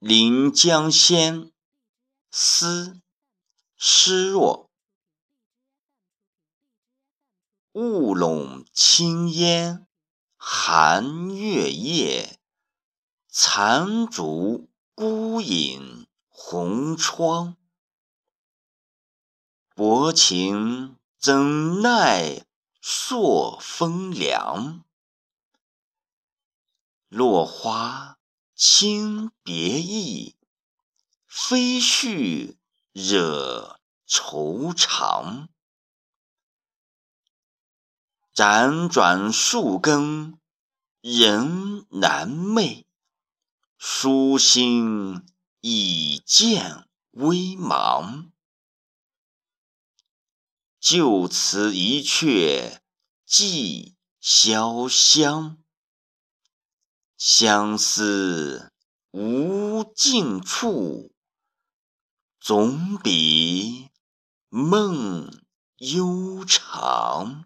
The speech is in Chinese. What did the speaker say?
临江仙，思，失若。雾笼青烟，寒月夜。残烛孤影红窗。薄情怎奈朔风凉？落花轻别意，飞絮惹愁肠。辗转数更人难寐，书心已见微茫。就此一阙寄潇湘，相思无尽处，总比梦悠长。